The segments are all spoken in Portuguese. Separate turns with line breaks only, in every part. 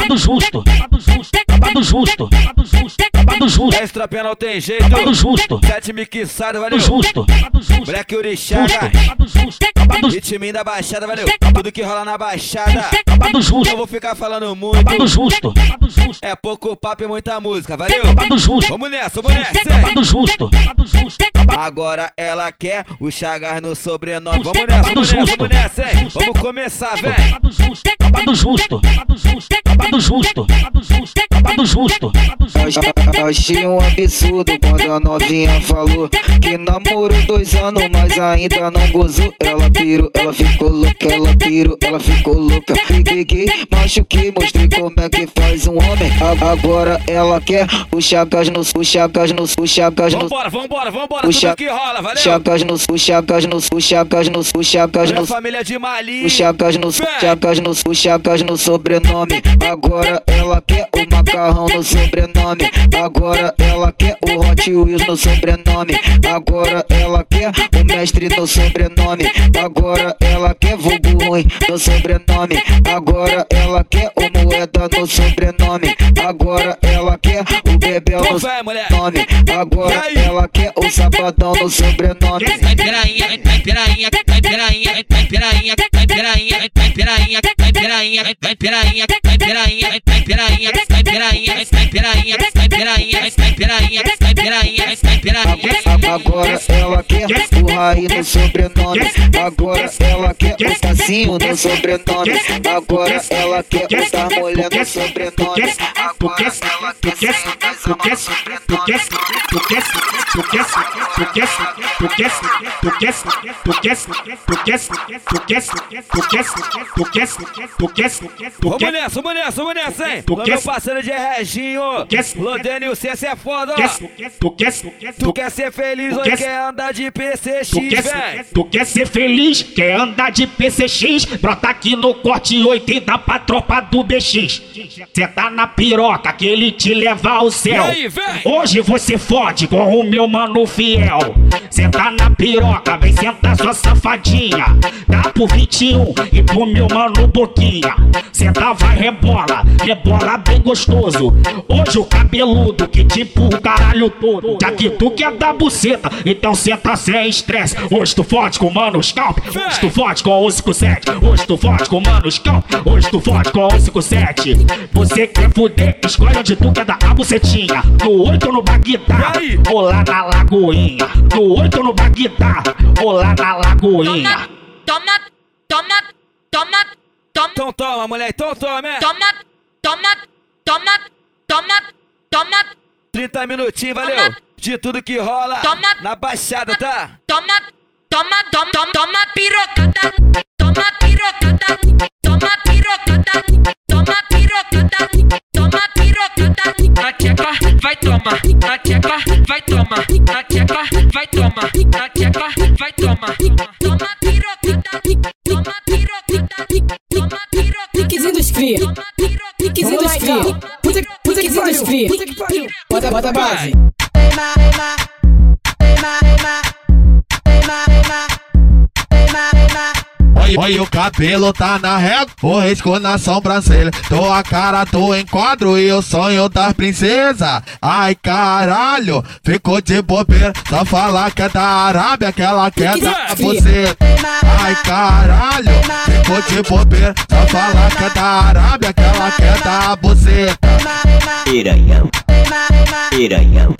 babado justo, babado justo, babado justo, babado justo, babado justo.
Extra não tem jeito.
Babado justo,
Sete mixado, valeu.
justo, babado justo,
Moleque Orixá,
babado justo, babado justo,
Ritminho da baixada, valeu. Tudo que rola na baixada.
babado justo,
vou ficar falando muito.
babado justo, babado justo,
É pouco papo e muita música, valeu.
babado justo,
Vamos nessa, vamos nessa.
babado justo, babado justo,
Agora ela quer o Chagas no sobrenome. Vamos nessa, vamos nessa, vamos nessa, hein? Vamos começar, véi.
babado justo, babado justo, babado justo, babado justo.
Achei um absurdo quando a novinha falou Que namorou dois anos, mas ainda não gozou. Ela pirou, ela ficou louca, ela pirou, ela ficou louca. Peguei, machuquei, mostrei como é que faz um homem. Agora ela quer o chagas no, o chagas no, o chagas no.
Vambora, vambora, vambora.
Puxa-
que rola, valeu.
Chagas no, o chagas no, o chagas no, chagas
Olha
no
família de Mali.
o Chagas no, Chagas no, o Chagas no sobrenome. Agora ela quer o macarrão no sobrenome. Agora ela quer o Hot Wheels no sobrenome. Agora ela quer o mestre no sobrenome. Agora ela quer vulgo ruim no sobrenome. Agora ela quer o moeda no sobrenome. Agora ela quer o bebel no sobrenome. Agora ela quer o sabadão no sobrenome.
Vai pirainha, vai pirainha, vai pirainha, vai pirainha, vai pirainha, vai pirainha, vai pirainha, vai pirainha, vai pirainha, vai pirainha, vai pirainha, vai pirainha, vai pirainha, vai pirainha, vai pirainha, vai pirainha.
Agora ela quer o Raí no sobrenome. Agora ela quer o Tacinho no sobrenome. Agora ela quer o Tarmolha no sobrenome. Agora ela quer ser
Vamos nessa, vamos nessa, vamos nessa, hein? O meu parceiro de Reginho. Lodênio, você é foda, ó. Tu quer ser feliz ou quer andar de PCX,
Tu quer,
véi?
tu quer ser feliz, quer andar de PCX, brota aqui no corte 80 pra tropa do BX. Cê tá na piroca que ele te leva ao céu.
Aí?
Hoje você fode com o meu mano fiel. Cê tá na piroca, vem sentar sua safadinha. Dá pro 21 e pro meu mano Boquinha. Senta, vai, rebola, rebola bem gostoso. Hoje o cabeludo que tipo o caralho todo. Já que tu quer dar buceta, então senta sem estresse. Hoje tu fode com mano Scalp, hoje tu fode com o 57. Hoje tu fode com mano Scalp, hoje tu fode com o 57. Você quer fuder, escolhe onde tu quer dar a bucetinha. No 8 ou no Bagdá,
aí?
ou lá na Lagoinha. No 8 ou no Bagdá, ou lá na Lagoinha.
Toma, toma, toma, toma,
Então toma, moleque, então toma,
toma, toma, toma, toma, toma,
30 minutinhos, valeu? De tudo que rola
Toma.
na baixada, tá?
toma, toma, toma, toma, toma pirocada, toma pirocada, toma pirocada, toma pirocada, toma pirocada. Na tcheca vai tomar, na tcheca vai tomar, na tcheca vai tomar, na tcheca vai tomar. industry. Piques
industry. Puta que puta que industry. Puta que pariu. Bota bota base. Teima, teima. Teima, teima. Teima, teima. Teima, teima.
Olha o cabelo tá na régua, o risco na sobrancelha. Tô a cara do enquadro e o sonho das princesas. Ai caralho, ficou de bobeira. Só falar que é da Arábia, que ela quer dar você. Ai caralho, ficou de bobeira. Só falar que é da Arábia, que ela quer dar você.
Piranhão, piranhão,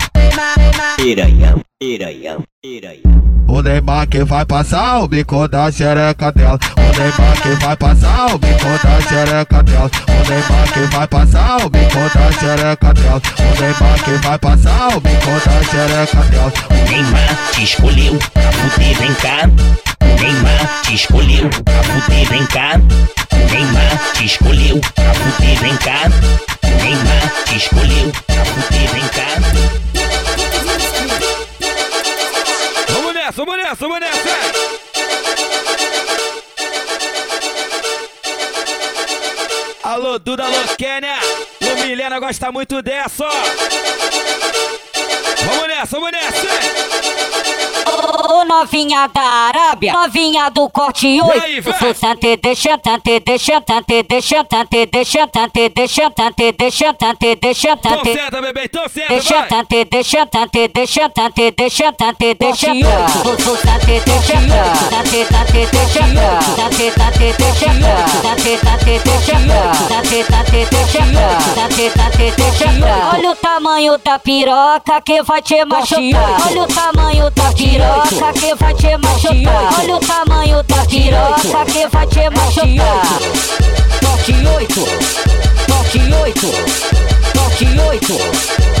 O Neymar que vai passar o bico da xereca dela. O Neymar que vai passar o bico da xereca dela. O Neymar que vai passar o bico da xereca dela. O Neymar que vai passar o bico da xereca dela.
Neymar te escolheu pra fuder, vem cá. Neymar te escolheu pra fuder, vem cá. Neymar te escolheu pra fuder, vem cá. Neymar te escolheu pra fuder, vem cá.
Vamos nessa, vamos nessa! Alô, Duda, alô, Kênia! O Milena gosta muito dessa, ó! Vamos nessa, vamos nessa!
Ô,
novinha da Arábia, novinha do corte 8. Sustante, deixantante, deixantante, deixantante, deixantante, deixantante, deixantante, deixantante.
Tô certo, bebê, tô certo, vai.
Deixantante, deixantante, deixantante, deixantante, deixantante. Sustante, deixantante, tante, tante, deixantante, tante, tante, deixantante, tante, tante, deixantante, tante, tante, deixantante, tante, tante, deixantante. Olha o tamanho da piroca que vai te machucar. Olha o tamanho da piroca que vai te machucar. Olha o tamanho da piroca que vai te machucar. Toque 8, toque 8, toque 8.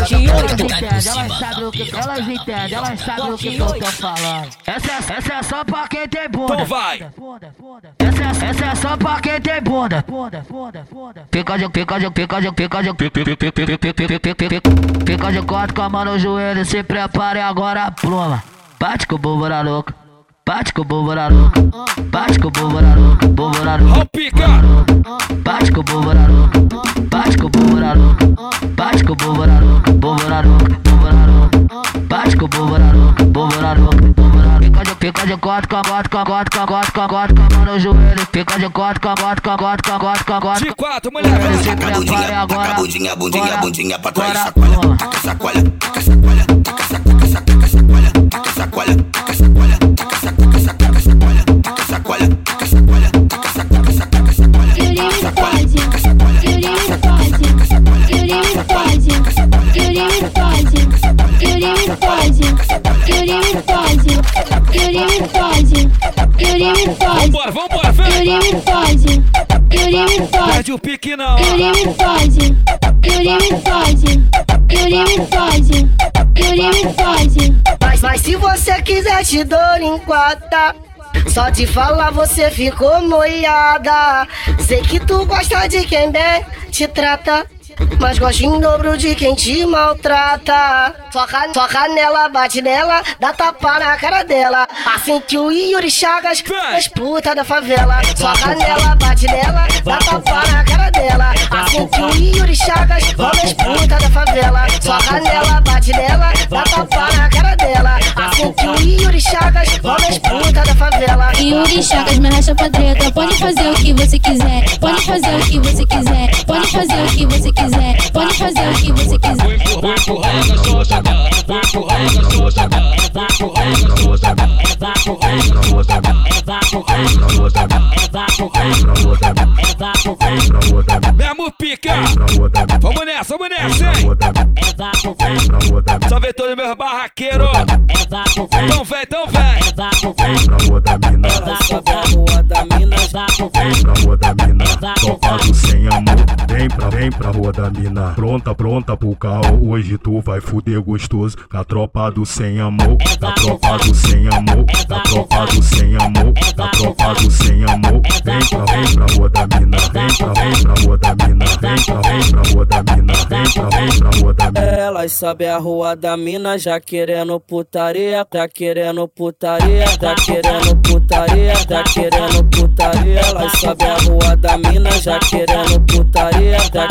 puta.
8
Elas sabem o que elas entendem, elas sabem o que eu tô falando. Essa, essa é só pra quem tem bunda.
Então vai.
Essa, essa é só pra quem tem bunda. Fica de, fica de, fica de, fica de, fica de quatro com a mão no joelho, se prepare agora pluma. Bate com o bobo na louca, Bate com o bombararo, bate com o bombararo, bombararo.
Ó pica!
Bate com o bombararo, bate com o bombararo, bate com o bombararo, bombararo, bombararo. Bate com o bombararo, bombararo, bombararo. Pica de pica de corte, com corte, com corte, com corte, com corte, com mão no joelho. Pica de corte, com corte, com corte, com corte, com corte.
De quatro, mulher.
Taca bundinha, taca
bundinha, bundinha, bundinha pra trás. Sacolha, taca sacolha, taca sacolha, taca sacolha, taca sacolha, taca sacolha, taca sacolha, taca sacolha.
Vambora, vambora, vem!
Perde o pique não!
Perde o pique não!
Yuri me fode, Yuri me fode.
Mas, mas se você quiser te dou linguada Só de falar você ficou moiada. Sei que tu gosta de quem bem te trata mas gosto em dobro de quem te maltrata. Foca, foca nela, bate nela, dá tapa na cara dela. Assim que o Yuri Chagas, as putas da favela. Foca nela, bate nela, dá tapa na cara dela. Assim que o Yuri Chagas, as putas da favela. Foca nela, bate nela, dá tapa na cara dela. Assim que o Yuri Chagas, as putas da favela.
Yuri Chagas me racha pra treta. Pode fazer o que você quiser. Pode fazer o que você quiser. Pode fazer o que você quiser quiser, pode fazer o que você quiser.
Vai empurrando a sua chata, vai empurrando a sua chata, vai empurrando a
sua chata, vai empurrando vem pra, rua da mina. Pronta, pronta pro carro, hoje tu vai fuder gostoso. Da tropa do sem amor, da tropa do sem amor, da tropa do sem amor, da tropa do sem amor. Vem pra, vem pra rua da mina, vem pra, vem pra rua da mina, vem pra, vem pra rua da mina, vem pra, vem pra rua da mina.
Elas sabem a rua da mina, já querendo putaria, tá querendo putaria, tá querendo putaria, tá querendo putaria. Elas sabem a rua da mina, já querendo putaria, tá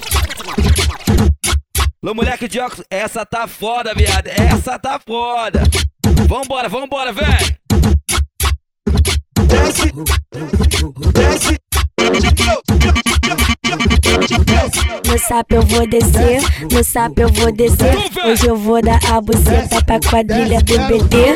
Lô, moleque de óculos, essa tá foda, viado. Essa tá foda. Vambora, vambora, vem.
No sapo eu vou descer, no sapo eu vou descer. Hoje eu vou dar a buceta pra quadrilha do BT.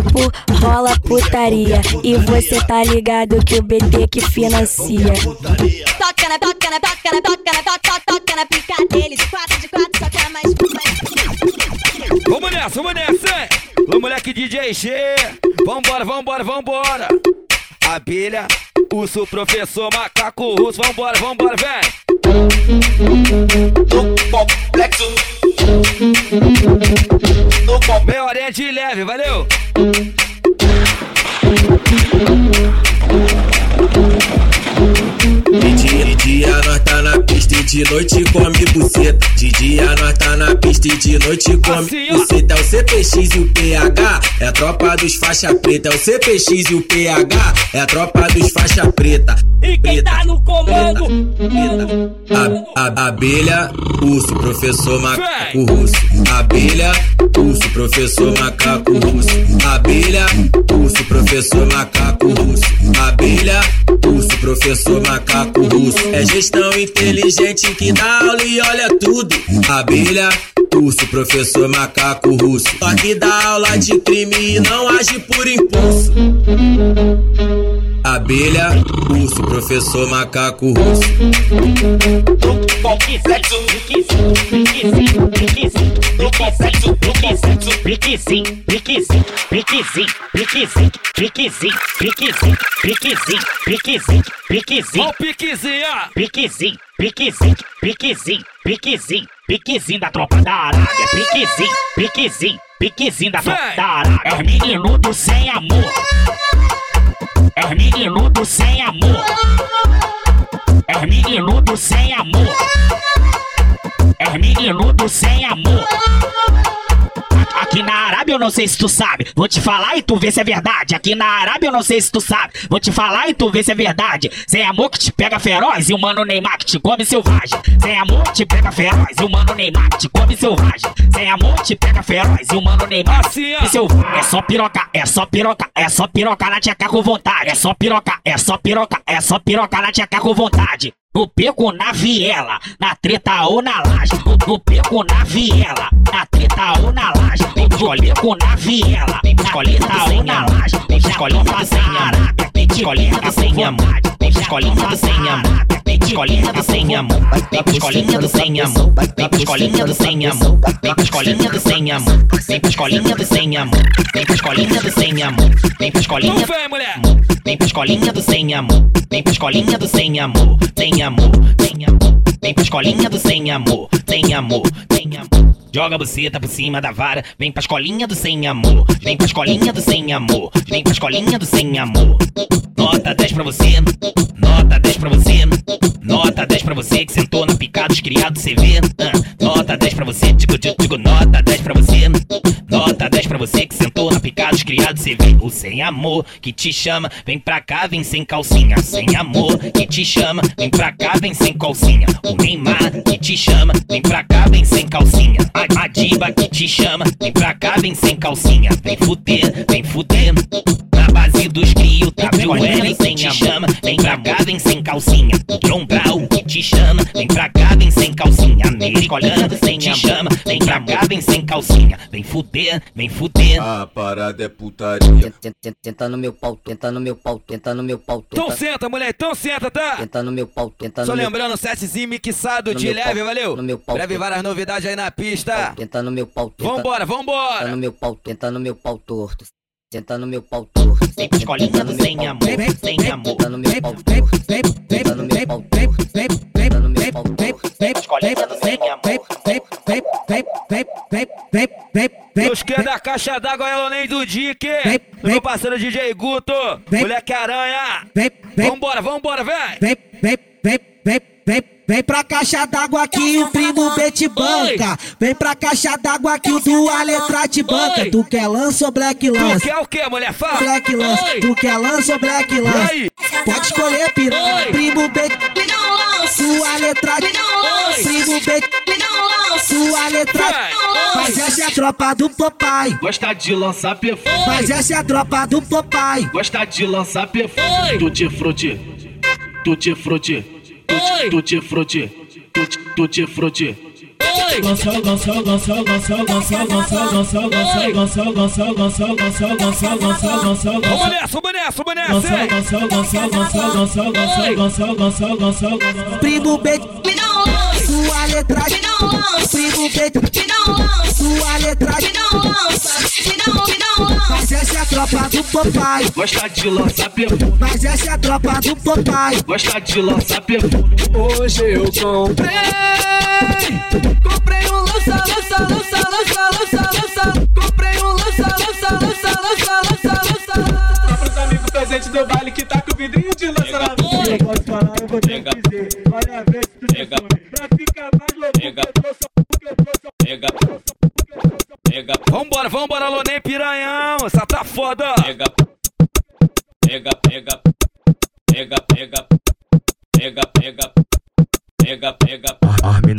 rola putaria e você tá ligado que o BT que financia.
Toca na, toca na, toca na, toca na, toca, toca na pica deles. Quatro de quatro, só quer mais, mais.
Vamos nessa, vamos nessa, hein? Ô moleque DJ G, vambora, vambora, vambora. Abelha, urso, professor, macaco russo, vambora, vambora, vem. No Meu Oriente leve, valeu!
De dia, de dia nós tá na pista e de noite come buceta. De dia nós tá na pista e de noite come buceta. É o CPX e o PH, é a tropa dos faixa preta. É o CPX e o PH, é a tropa dos faixa preta.
E quem tá no comando?
A, a, abelha, urso, professor macaco russo. Abelha, urso, professor macaco russo. Abelha, urso, professor macaco russo. Abelha, urso, professor macaco russo. É gestão inteligente que dá aula e olha tudo. Abelha, urso, professor macaco russo. Só que dá aula de crime e não age por impulso. Abelha, urso, professor macaco russo.
Ó o piquezinho, ó.
Piquezinho, piquezinho, piquezinho, piquezinho, piquezinho da tropa da Arábia. Piquezinho, piquezinho, piquezinho da tropa da Arábia. É os meninos do sem amor. É meninudo sem amor. É meninudo sem amor. É meninudo sem amor. Arábia eu não sei se tu sabe, vou te falar e tu vê se é verdade. Aqui na Arábia eu não sei se tu sabe, vou te falar e tu vê se é verdade. Sem amor que te pega feroz e o mano Neymar que te come selvagem. Sem amor que te pega feroz e o mano Neymar que te come selvagem. Sem amor que te pega feroz e o mano Neymar
assim,
que selvagem. É só piroca, é só piroca, é só piroca na tcheca com vontade. É só piroca, é só piroca, é só piroca na tcheca com vontade. No beco na viela, na treta ou na laje. No, beco na viela, na treta ou na laje. Beco na viela, treta ou na laje. Escolinha do sem escolinha do sem escolinha do sem amor, escolinha do sem amor, escolinha do sem amor, escolinha do sem amor, escolinha do sem amor, escolinha do sem amor, escolinha do sem amor, escolinha
Vem, mulher.
Vem pra escolinha do sem amor, vem pra escolinha do sem amor, sem amor, sem amor. Vem pra escolinha do sem amor, sem amor, sem amor. Joga a buceta por cima da vara, vem pra escolinha do sem amor, vem pra escolinha do sem amor, vem pra escolinha do sem amor. Nota 10 pra você, nota 10 pra você, nota 10 pra você que sentou na picada dos criados CV. Ah, nota 10 pra você, digo, digo, digo, nota 10 pra você, nota 10 pra você que sentou dos criados CV. O sem amor que te chama, vem pra cá, vem sem calcinha. Sem amor que te chama, vem pra cá, vem sem calcinha. O Neymar que te chama, vem pra cá, vem sem calcinha. A, a diva que te chama, vem pra cá, vem sem calcinha. Vem fuder, vem fuder. Na base dos crios, WL que te chama, vem pra cá, vem sem calcinha. John Brown que te chama, vem pra cá, vem Americolando sem te chama, vem pra cá, vem sem calcinha. Vem fuder, vem fuder.
A parada é putaria.
Tenta no meu pau, tenta no meu pau, tenta no meu pau.
Então senta, mulher, então senta, tá?
Tenta no meu pau, tenta
Só
no meu
lembrando, setzinho mixado de leve, valeu?
no meu pau,
Breve várias novidades aí na pista.
Tenta no meu pau, tenta-
Vambora, vambora.
Tenta no meu pau, tenta no meu pau torto. Tenta no meu pau torto.
Vem pra escolinha do sem amor, sem amor.
Tenta no meu pau torto. Tenta no meu pau torto. Tenta no meu pau torto.
Escolinha do sem amor.
Os que é da caixa d'água é o nem do Dick. Do meu parceiro DJ Guto. Moleque Aranha. Vambora, vambora, vem.
Vem pra caixa d'água que o primo B te banca. Vem pra caixa d'água que o do letra te banca. Tu quer lança ou black lança?
Tu quer o que, mulher? Fala.
Black lança. Tu quer lança ou black lança? Pode escolher piranha. Primo B. Sua letra. Primo B. Sua letra. Mas essa é a tropa do Popeye.
Gosta de lançar perfume.
Mas essa é a tropa do Popeye.
Gosta de lançar perfume. Tutti frutti. Tutti frutti. Tutti frutti. Tutti Tutti frutti.
Gonçal, Gonçal, Gonçal, Gonçal, Gonçal, Gonçal, Gonçal, Gonçal, Gonçal, Gonçal, Gonçal, Gonçal, Gonçal, Gonçal, Gonçal,
Vamos nessa, vamos nessa, vamos nessa.
Gonçal, Gonçal, Gonçal, Gonçal, Gonçal, Gonçal, Gonçal, Gonçal, Gonçal, Gonçal.
Primo B. Sua letra. Primo B. Sua letra. Mas essa é a tropa do Popeye.
Gosta de lançar perfume.
Mas essa é a tropa do Popeye.
Gosta de lançar perfume.
Hoje eu comprei. Comprei um lança, lança, lança, lança, lança, lança. Comprei um lança, lança, lança, lança, lança, lança.
Só pros amigos presentes do baile que
vou que dizer. Olha a vez que tu
Pega.
Pra ficar mais louco,
Pega.
eu trouxe porque eu trouxe
Pega. Pega.
Vambora, vambora, Lonem Piranhão. Essa tá foda.
Pega. Pega, pega. Pega, pega. Pega, pega. Pega, pega.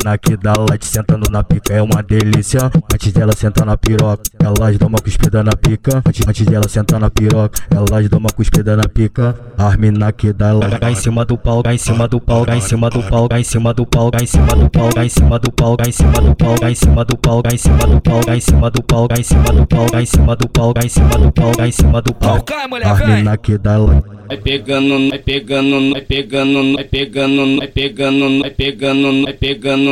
Mina que dá light sentando na pica é uma delícia. Antes dela sentar na piroca, elas dão uma cuspida na pica. Antes, antes dela sentar na piroca, elas dão uma cuspida na pica. As mina que dá light cá em cima do pau, cá em cima do pau, cá em cima do pau, cá em cima do pau, cá em cima do pau, cá em cima do pau, cá em cima do pau, cá em cima do pau, cá em cima do pau, cá em cima do pau, cá em cima do pau, cá em cima do pau, cá em cima do pau, cá em cima do pau.
Cai,
As mina que dá light.
Vai pegando, vai pegando, vai pegando, vai pegando, vai pegando, vai pegando, vai pegando, vai pegando,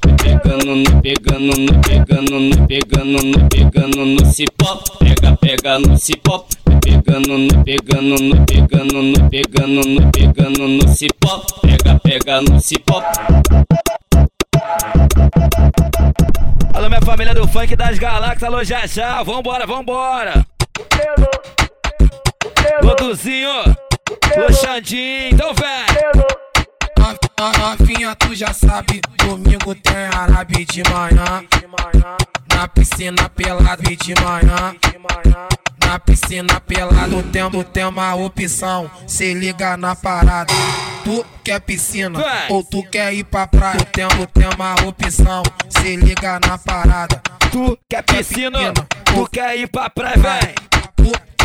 Pegando, no pegando, no pegando, no pegando, no pegando no cipó. Pega, pega no cipó. Pegando, no pegando, no pegando, no pegando, no pegando no cipó. Pega, pega no cipó.
Alô, minha família do funk das galáxias, alô, já já. Vambora, vambora. Goduzinho, ô Xandinho, então vem.
Novinha, tu já sabe, domingo tem árabe de manhã. Na piscina pelado e de manhã. Na piscina pelado tem, tu tem uma opção. Se liga na parada. Tu quer piscina ou tu quer ir pra praia? Tu tem, tu tem uma opção. Se liga na parada.
Tu quer piscina, tu quer ir pra praia, vem.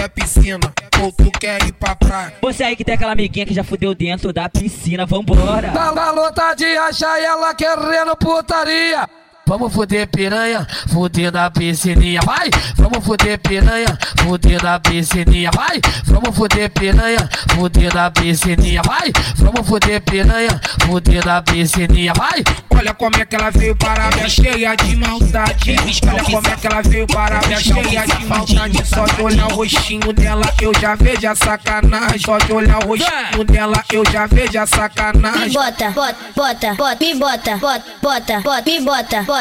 Quer piscina ou tu quer ir pra praia?
Você aí que tem aquela amiguinha que já fudeu dentro da piscina, vambora.
Da garota de achar ela querendo putaria. Vamos fuder piranha, fuder da piscininha, vai! Vamos fuder piranha, fuder da piscininha, vai! Vamos fuder piranha, fuder da piscininha, vai! Vamos fuder piranha, fuder da piscininha, vai! Olha como é que ela veio para minha cheia de maldade. Olha como é que ela veio para minha cheia de maldade. Só de olhar o rostinho dela eu já vejo a sacanagem. Só de olhar o rostinho dela eu já vejo a sacanagem.
Me bota, bota, bota, bota, me bota, bota, bota, bota, me bota, bota,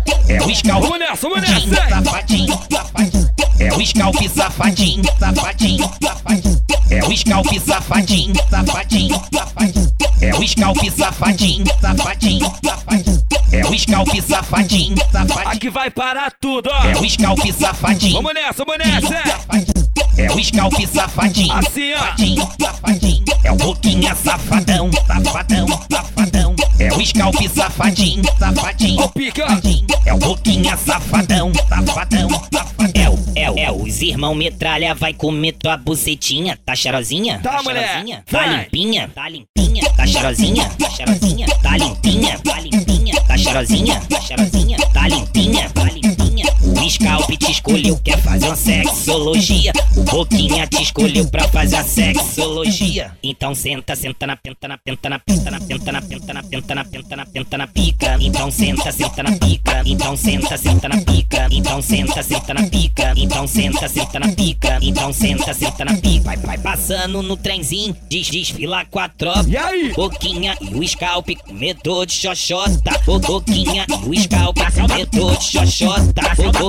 É o scalp. É
Vamos nessa, vamos nessa,
safadinho, safadinho, safadinho. É o scalp safadinho, safadinho, safadinho. É o scalp safadinho, safadinho, safadinho. É o scalp safadinho, safadinho, safadinho. É o scalp safadinho, safadinho.
Aqui vai parar tudo, ó.
É o scalp safadinho.
Vamos nessa, vamos nessa.
É o scalp safadinho.
Assim, ó.
Safadinho, safadinho. É o boquinha safadão, safadão, safadão. O scalp safadinho, safadinho.
Pica.
É o boquinha safadão, safadão.
É o, é o, é os irmão metralha vai comer tua bucetinha. Tá cheirosinha?
Tá, mulher.
cheirosinha? Tá limpinha? Tá limpinha? Tá cheirosinha? Tá cheirosinha? Tá limpinha? Tá limpinha? Tá cheirosinha? Tá cheirosinha? Tá limpinha? Tá limpinha? O scalp
escolheu, quer fazer uma sexologia. O Boquinha te escolheu pra fazer a sexologia. Então senta, senta na penta, na penta, na penta, na penta, na penta, na penta, na penta, na penta, na pica. Então senta, senta na pica. Então senta, senta na pica. Então senta, senta na pica. Então senta, senta na pica. Então senta, senta na pica. Vai, vai passando no trenzinho, des, desfila com a tropa.
E aí?
Boquinha e o scalp, comedor de xoxota. O Boquinha e o scalp, comedor de xoxota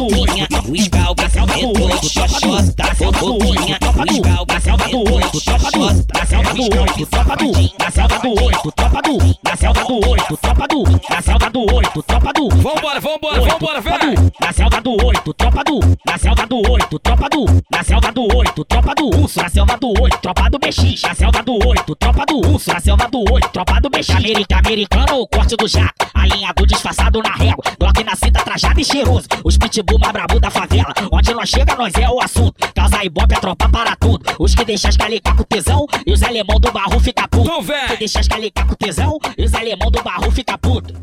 boquinha, o escalda, aumentou, xoxota, boquinha, o escalda e o scalp, comedor de xoxota.
Na selva do oito, tropa do Na selva do oito, tropa do Na selva do oito, tropa do Na selva do oito, tropa do
Vambora, vambora, vambora, velho.
Na selva do oito, tropa do Na selva do oito, tropa do Na selva do oito, tropa do urso Na selva do oito, tropa do BX Na selva do oito, tropa do urso Na selva do oito, tropa do BX América, americano, o corte do jato Alinhado, disfarçado na régua Glock na cinta, trajado e cheiroso Os pitbull mais brabo da favela Onde nós chega, nós é o assunto Causa ibope, a tropa para tudo Os que deixam as calicar com tesão E os alemão do barro fica puto
Então, véi.
Que deixa as calicar com tesão E os alemão do barro fica puto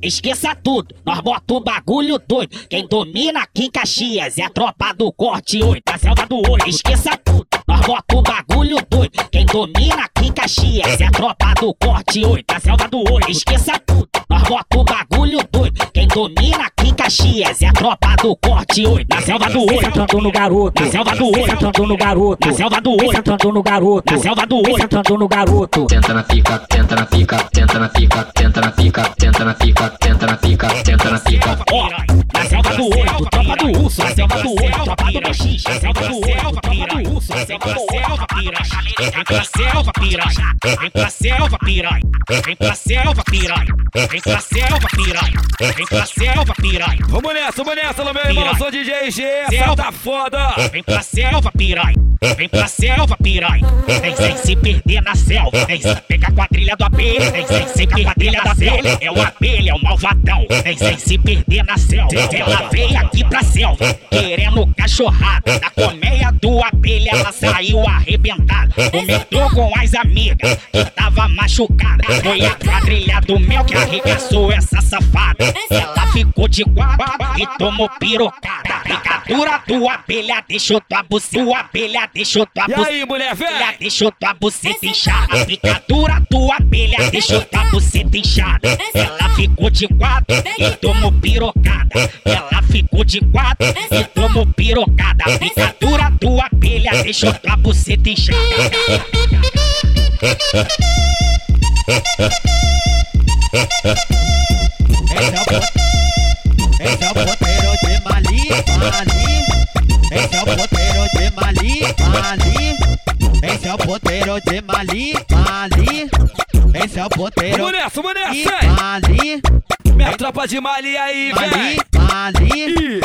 Esqueça tudo, nós bota o bagulho doido. Quem domina aqui em Caxias é a tropa do corte 8, a selva do 8. Esqueça tudo, nós bota o bagulho doido. Quem domina aqui em Caxias é a tropa do corte 8, a selva do 8. Esqueça tudo, nós bota o bagulho doido. Quem domina aqui em Caxias é a tropa do corte 8, na selva do 8. Entrando no garoto, na selva do 8. Entrando no garoto, na selva do 8. Entrando no garoto, na selva do 8. Entrando no garoto.
Tenta na pica, tenta na pica, tenta na pica, tenta na pica, tenta na pica, tenta na pica, tenta na pica.
Ó, na selva do oito, tropa do urso, na selva do oito, tropa do BX, na selva do oito, tropa do urso, na selva do oito, piranha. Vem pra selva, piranha. Vem pra selva, piranha. Vem pra selva, piranha. Vem pra selva, piranha. Vem pra selva, piranha.
Vamos nessa, vamos nessa, meu irmão. Sou DJ G, essa
Selva.
tá foda.
Vem pra selva, piranha. Vem pra selva, piranha. Vem sem se perder na selva. Vem sem pegar a quadrilha do abelha. Vem sem se perder quadrilha da selva. É o abelha, é o malvadão. Vem sem se perder na selva. Ela veio aqui pra selva, querendo cachorrada. Da colmeia do abelha, ela saiu arrebentada. Comentou com as amigas que tava machucada. Foi a quadrilha do mel que arregaçou essa safada. Ela ficou de guarda e tomou pirocada. Picadura do abelha deixou tua buceta. Tua abelha deixou tua
E
buceta.
aí, mulher, velho?
deixou tua buceta inchada. Picadura tua abelha deixou tua buceta inchada. Ela ficou de quatro e tomou pirocada. Ela ficou de quatro e tomou pirocada. Picadura tua abelha deixou tua buceta inchada.
Esse é o poteiro de Mali, Mali. Esse é o poteiro de Mali, Mali. Esse é o poteiro de Mali, Mali. Esse é o poteiro
Vamos nessa, vamos nessa, hein?
Mali,
Minha tropa de Mali aí,
Mali,
velho.
Mali.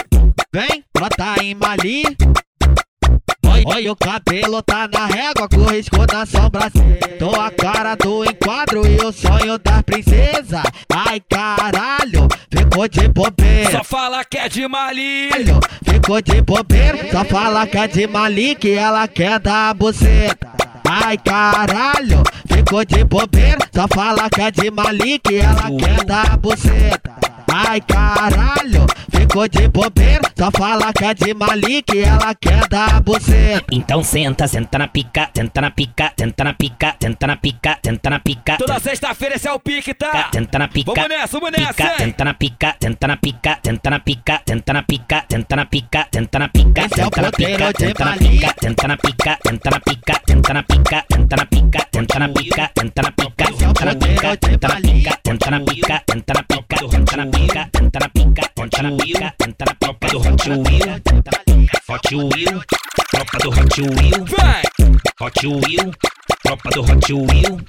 Vem, brota em Mali. Oi, o cabelo tá na régua, com risco na sobrancelha. Tô a cara do enquadro e o sonho da princesa. Ai, caralho, ficou de bobeira.
Só fala que é de Mali.
Caralho, ficou de bobeira. Só fala que é de Mali que ela quer dar buceta. Ai caralho, ficou de bobeira. Só fala que é de Mali que ela quer dar buceta. Ai caralho, ficou de bobeira. Só fala que é de Mali que ela quer dar buceta.
Então senta, senta na pica, senta na pica, senta na pica, senta na pica, senta na pica.
Toda sexta-feira esse é o pique, tá?
Tenta na pica,
Vamos nessa, vamos nessa,
tenta na pica, tenta na pica, tenta na pica, tenta na pica, tenta na pica, tenta na pica,
é
tenta na pica,
de
tenta na pica, tenta na pica, tenta na pica, tenta na pica, tenta na pica, tenta na pica, tenta na pica, tenta na pica, tenta na pica, tenta na pica, tenta na pica, tenta na pica, tenta na pica, tenta na pica, tenta na pica do Hot Wheel, Hot Wheel, tropa do Hot Wheel, Hot Wheel, tropa do Hot Wheel,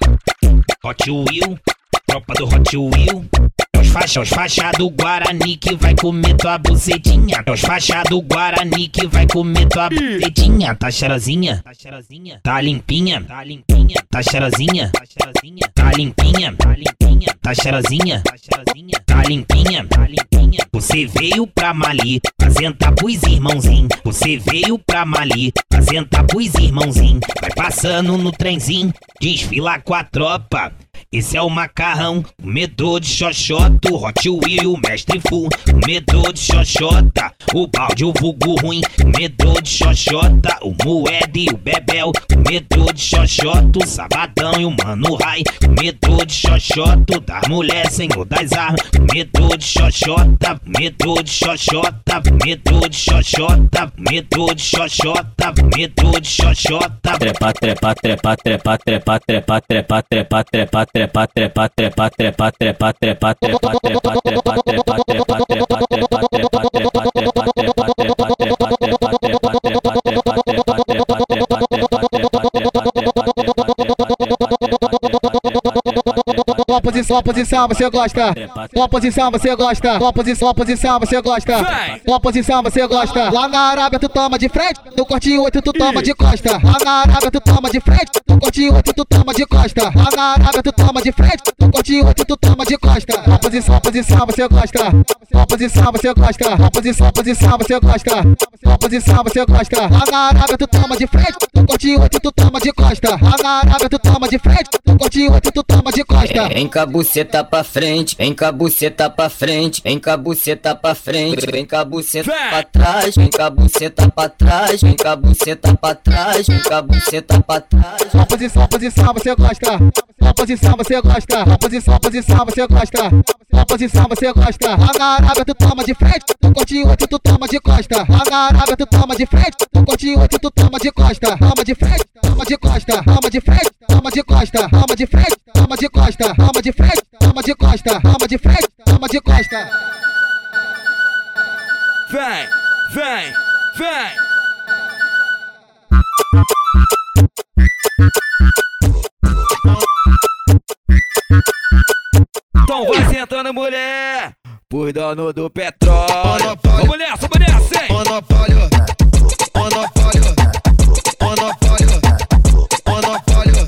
Hot Wheel, tropa do Hot Wheel. É os faixa, os faixa do Guarani que vai comer tua bucetinha. É os faixa do Guarani que vai comer tua bucetinha. Tá cheirosinha? Tá cheirosinha? Tá limpinha? Tá limpinha? Tá cheirosinha? Tá cheirosinha? Tá limpinha? Tá limpinha? Tá cheirosinha? Tá cheirosinha? Limpinha? Tá limpinha? Você veio pra Mali, apresenta pros irmãozinho. Você veio pra Mali, apresenta pros irmãozinho. Vai passando no trenzinho, desfila com a tropa. Esse é o macarrão, o medo de xoxota, o Hot Wheel, o mestre full, o medo de xoxota, o balde, o vulgo ruim, o medo de xoxota, o moeda e o bebel, o medo de xoxota, o sabadão e o mano rai, o medo de xoxota, da mulher senhor das armas, o medo de xoxota, medo de xoxota, medo de xoxota, medo de xoxota, medo de xoxota.
Trepa, trepa, trepa, trepa, trepa, trepa, trepa, trepa, trepa, trepa, trepa, trepa, trepa, trepa, trepa, trepa, trepa, trepa, trepa, trepa, trepa, trepa, trepa,
Qual posição, posição você gosta? Qual posição você gosta? Qual posição, posição você gosta? Qual posição você gosta? Lá na Arábia tu toma de frente, no corte 8 tu toma de costa. Lá na Arábia tu toma de frente, no corte 8 tu toma de costa. Lá na Arábia tu toma de frente, no corte 8 tu toma de costa. Qual posição, posição você gosta? Qual posição você gosta? Qual posição, posição você gosta? Qual posição você gosta? Na Arábia tu toma de frente, no corte 8 tu toma de costa. Na Arábia tu toma de frente, no corte 8 tu toma de costa.
Vem com a buceta pra frente, vem com a buceta pra frente, vem com a buceta pra frente, vem com a buceta pra trás, vem com a buceta pra trás, vem com a buceta pra trás, vem com a buceta pra trás.
Qual posição, posição você gosta? Qual posição você gosta? Qual posição, posição você gosta? Qual posição você gosta? Na Arábia tu toma de frente, no corte 8 tu toma de costa. Na Arábia tu toma de frente, no corte 8 tu toma de costa. Toma de frente, toma de costa, toma de frente, toma de costa, toma de frente, toma de costa, toma de frente, toma de costa, toma de frente, toma de costa.
Vem, vem, vem. Sentando, mulher, por dono do petróleo. Vamos nessa, vamos nessa, hein?
Monopólio, monopólio, monopólio, monopólio.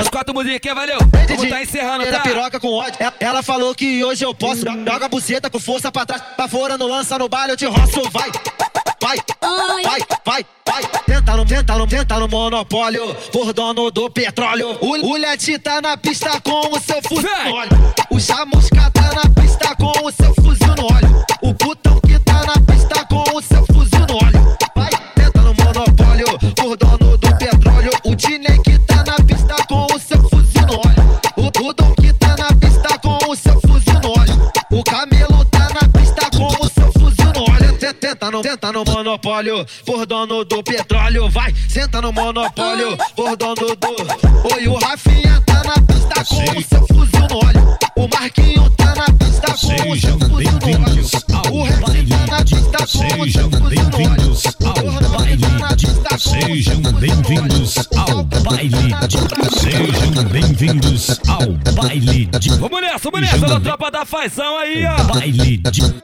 As quatro musiquinhas, valeu? Vamos tá encerrando, tá?
piroca com ódio. Ela- Ela falou que hoje eu posso. Joga a buceta com força pra trás. Pra fora, não lança no baile, eu te roço. Vai, vai, vai, vai, vai. Tenta no, tenta no, tenta no monopólio. Por dono do petróleo. O, o Leti tá na pista com o seu fuzil no óleo. O Chamusca tá na pista com o seu fuzil no óleo. O putão que tá na pista com o seu fuzil no óleo. Vai, tenta no monopólio. Por dono do petróleo. O Dinei que tá na pista com o seu fuzil no óleo. O, o tenta no, tenta no monopólio. Por dono do petróleo. Vai, senta no monopólio. Por dono do. Oi, o Rafinha tá na pista com o seu fuzil no óleo. O Marquinho tá na pista com o seu fuzil no óleo. O Rex tá na pista com o seu fuzil no óleo. O baile tá
Sejam bem-vindos ao baile de. Sejam bem-vindos ao baile de.
Vamos nessa, vamos nessa, da tropa da fazão aí, ó.
Baile.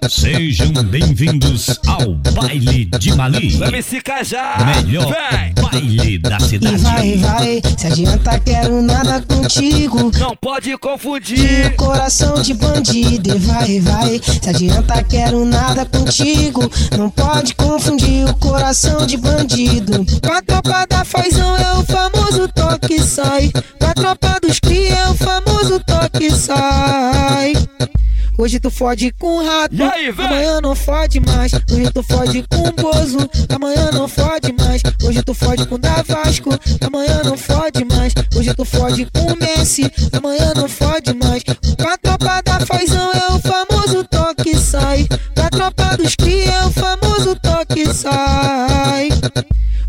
Sejam bem-vindos ao baile de Mali.
MC Cajá.
Melhor
Vem.
baile da
E
cidade.
vai, vai, se adianta, quero nada contigo.
Não pode confundir.
Coração de bandido, e vai, vai, se adianta, quero nada contigo. Não pode confundir o coração de bandido. Com a tropa da fazão é o famoso toque sai. Com a tropa dos cria é o famoso toque sai. Hoje tu fode com rato,
E aí, véi?
amanhã não fode mais. Hoje tu fode com bozo, amanhã não fode mais. Hoje tu fode com da Vasco, amanhã não fode mais. Hoje tu fode com Messi, amanhã não fode mais. Com a tropa da fazão é o famoso toque sai. Com a tropa dos cria é o famoso toque sai.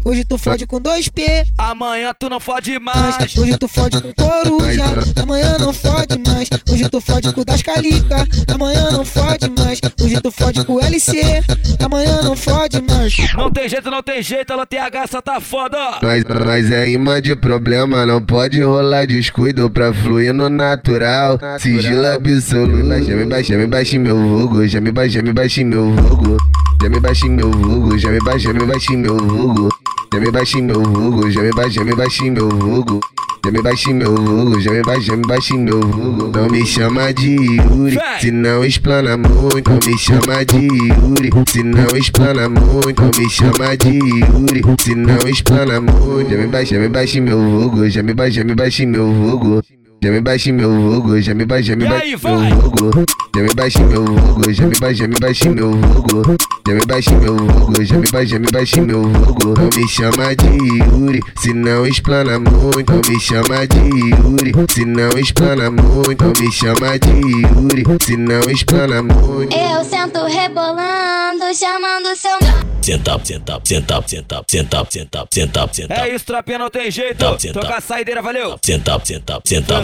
Hoje tu fode com 2P,
Amanhã tu não fode mais.
hoje tu fode com coruja, amanhã não fode mais. Hoje tu fode com das calica, amanhã não fode mais. Hoje tu fode com LC, amanhã não fode mais.
Não tem jeito, não tem jeito, ela tem a gaça, tá foda.
Mas, mas é imã de problema, não pode rolar descuido pra fluir no natural. Sigilo absoluto. Já me baixei, me baixei meu vulgo, já me baixei, me baixei meu vulgo. Já me baixei meu vulgo, já me baixei, me baixei meu vulgo. Já me baixei meu vulgo, já me baixei, me baixei meu vulgo. Já me baixei meu vulgo, já me baixei, me baixei meu vulgo. Não me chama de Yuri, se não explana muito. Não me chama de Yuri, se não explana muito. Não me chama de Yuri, se não explana muito. Já me baixei, me baixei meu vulgo, já me baixei, me baixei meu vulgo.
Já me baixei meu vulgo, já me baixei, já me baixei meu vulgo. Já me baixei meu vulgo, já me baixei, já me baixei meu vulgo. Já me baixei meu vulgo, já me baixei, já me baixei meu vulgo. Não me chama de Yuri, se não explana muito. Não me chama de Yuri, se não explana muito. Não me chama de Yuri, se não explana muito.
Eu sento rebolando, chamando seu
Senta, senta, senta, senta, senta, senta, senta, senta.
É isso, tropinha, não tem jeito. Toca a saideira, valeu.
Senta, senta, senta.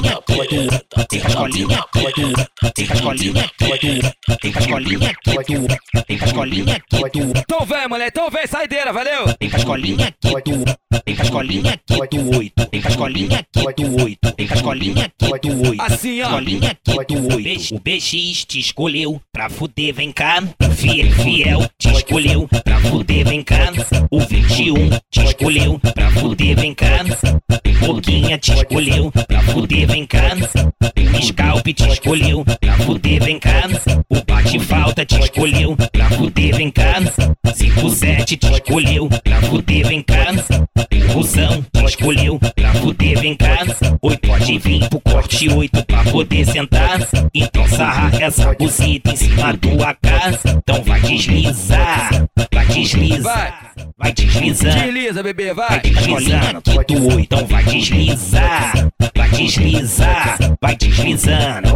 perere, senta, senta, senta, perere, senta, senta, senta, perere,
Então vem, mulher, então vem, saideira, valeu.
Escolinha aqui do, escolinha do oito, escolinha aqui do oito, escolinha aqui do oito,
Assim, ó.
escolinha do oito. O BX te escolheu pra fuder, vem cá. Fiel, fiel te escolheu pra fuder, vem cá. O 21 te escolheu pra fuder, vem cá. Boquinha te escolheu pra fuder, vem cá. Scalp te escolheu pra fuder, vem cá. O bate falta te escolheu pra fuder, vem cá. 57 te escolheu pra fuder, vem cá. Rusão te escolheu pra fuder, vem cá. Oi, pode vir pro corte 8 pra poder sentar. Então sarra essa buzita em cima do AK. Então vai deslizar, desliza. Vai, vai desliza.
Desliza, bebê, vai.
Vai deslizando, que tu então vai deslizar. Vai deslizar, vai deslizando.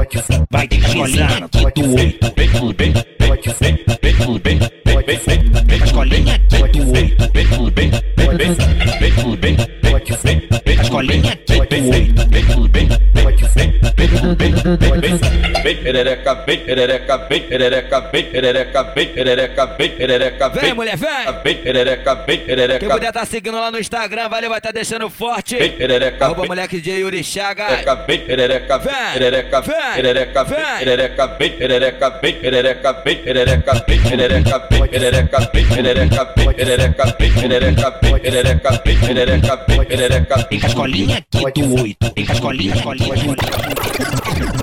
Vai deslizando, que tu. Vem por bem, vem por bem, vem por bem. Vem, vem, vem, as colinhas que doeu. Vem por bem, vem, vem, vem por bem. Vem, vem, vem, as colinhas que doeu. Vem por bem vem, vem,
Vem perereca, vem perereca, vem perereca, vem perereca, vem perereca, vem perereca,
Vem, mulher, vem.
Vem perereca, vem
Quem
perereca.
puder tá seguindo lá no Instagram, valeu, vai tá deixando forte.
Vem perereca,
Arroba
vem
moleque de Yuri Chaga.
perereca, vem perereca, vem perereca,
Vem,
perereca,
vem.
vem perereca, vem perereca, vem perereca, vem perereca, vem perereca, vem perereca, vem perereca, vem perereca, vem perereca, vem perereca, vem perereca, vem perereca.
escolinha aqui do 8. Escolinha, escolinha, escolinha.